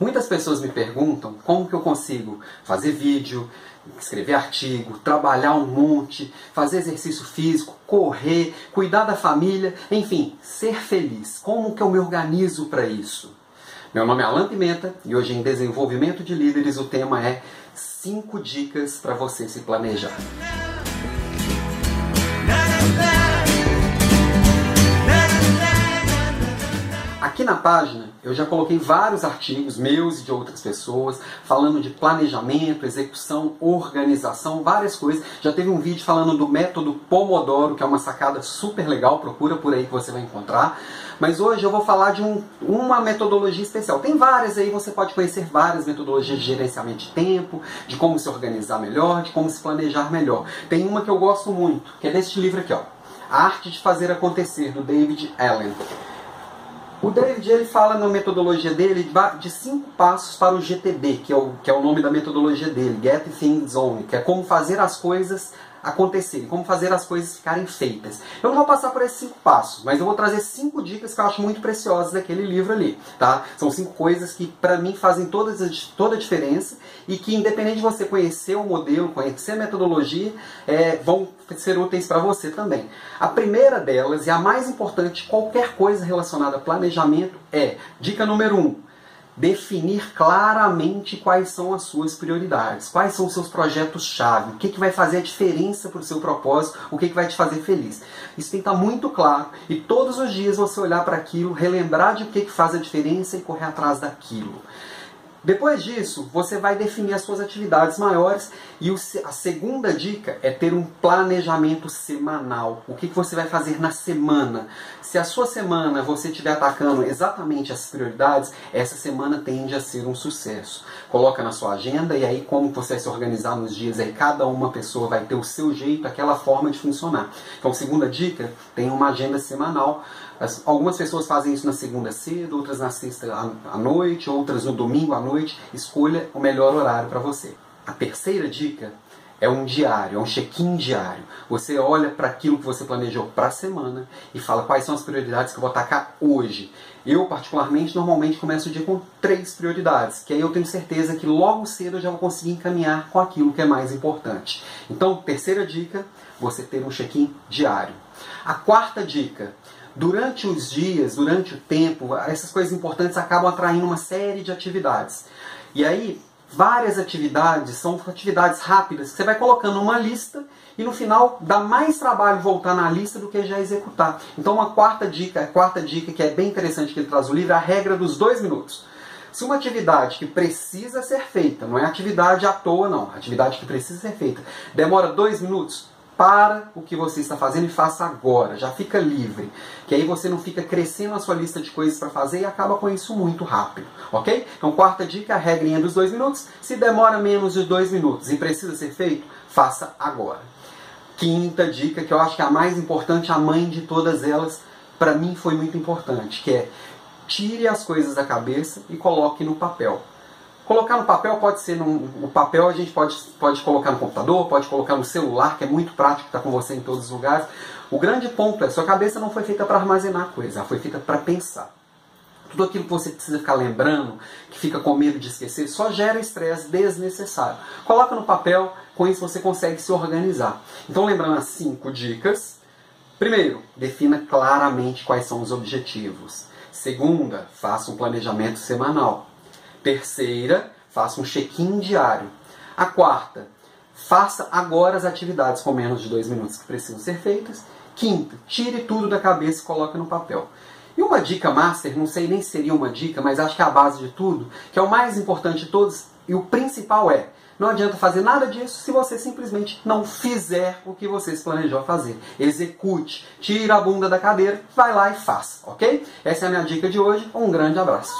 Muitas pessoas me perguntam como que eu consigo fazer vídeo, escrever artigo, trabalhar um monte, fazer exercício físico, correr, cuidar da família, enfim, ser feliz. Como que eu me organizo para isso? Meu nome é Alan Pimenta e hoje em Desenvolvimento de Líderes o tema é 5 dicas para você se planejar. Na página eu já coloquei vários artigos meus e de outras pessoas falando de planejamento, execução, organização, várias coisas. Já teve um vídeo falando do método Pomodoro, que é uma sacada super legal, procura por aí que você vai encontrar. Mas hoje eu vou falar de um, uma metodologia especial. Tem várias aí, você pode conhecer várias metodologias de gerenciamento de tempo, de como se organizar melhor, de como se planejar melhor. Tem uma que eu gosto muito, que é deste livro aqui, ó. A Arte de Fazer Acontecer, do David Allen. O David ele fala na metodologia dele de cinco passos para o GTD, que é o, que é o nome da metodologia dele, Get Things On, que é como fazer as coisas acontecerem, como fazer as coisas ficarem feitas. Eu não vou passar por esses cinco passos, mas eu vou trazer cinco dicas que eu acho muito preciosas daquele livro ali, tá? São cinco coisas que para mim fazem toda, toda a diferença e que independente de você conhecer o modelo, conhecer a metodologia, é, vão ser úteis para você também. A primeira delas e a mais importante de qualquer coisa relacionada a planejamento é, dica número um, definir claramente quais são as suas prioridades, quais são os seus projetos-chave, o que, que vai fazer a diferença para o seu propósito, o que, que vai te fazer feliz. Isso tem que estar muito claro e todos os dias você olhar para aquilo, relembrar de o que, que faz a diferença e correr atrás daquilo. Depois disso, você vai definir as suas atividades maiores e a segunda dica é ter um planejamento semanal. O que você vai fazer na semana? Se a sua semana você estiver atacando exatamente as prioridades, essa semana tende a ser um sucesso. Coloca na sua agenda e aí como você vai se organizar nos dias aí, cada uma pessoa vai ter o seu jeito, aquela forma de funcionar. Então, segunda dica, tem uma agenda semanal as, algumas pessoas fazem isso na segunda cedo, outras na sexta à noite, outras no domingo à noite. Escolha o melhor horário para você. A terceira dica é um diário, é um check-in diário. Você olha para aquilo que você planejou para a semana e fala quais são as prioridades que eu vou atacar hoje. Eu, particularmente, normalmente começo o dia com três prioridades, que aí eu tenho certeza que logo cedo eu já vou conseguir encaminhar com aquilo que é mais importante. Então, terceira dica, você ter um check-in diário. A quarta dica, durante os dias, durante o tempo, essas coisas importantes acabam atraindo uma série de atividades. E aí, várias atividades são atividades rápidas que você vai colocando numa lista e no final dá mais trabalho voltar na lista do que já executar. Então, uma quarta dica, a quarta dica que é bem interessante que ele traz o livro, é a regra dos dois minutos. Se uma atividade que precisa ser feita, não é atividade à toa, não, atividade que precisa ser feita, demora dois minutos, para o que você está fazendo e faça agora. Já fica livre. Que aí você não fica crescendo a sua lista de coisas para fazer e acaba com isso muito rápido. Ok? Então, quarta dica, a regrinha dos dois minutos. Se demora menos de dois minutos e precisa ser feito, faça agora. Quinta dica, que eu acho que é a mais importante, a mãe de todas elas, para mim foi muito importante, que é tire as coisas da cabeça e coloque no papel. Colocar no papel pode ser no, papel a gente pode, pode colocar no computador, pode colocar no celular, que é muito prático, está com você em todos os lugares. O grande ponto é, sua cabeça não foi feita para armazenar coisa, ela foi feita para pensar. Tudo aquilo que você precisa ficar lembrando, que fica com medo de esquecer, só gera estresse desnecessário. Coloca no papel, com isso você consegue se organizar. Então, lembrando as cinco dicas. Primeiro, defina claramente quais são os objetivos. Segunda, faça um planejamento semanal. Terceira, faça um check-in diário. A quarta, faça agora as atividades com menos de dois minutos que precisam ser feitas. Quinta, tire tudo da cabeça e coloque no papel. E uma dica master, não sei nem se seria uma dica, mas acho que é a base de tudo, que é o mais importante de todos e o principal é: não adianta fazer nada disso se você simplesmente não fizer o que você se planejou fazer. Execute, tira a bunda da cadeira, vai lá e faça, ok? Essa é a minha dica de hoje. Um grande abraço.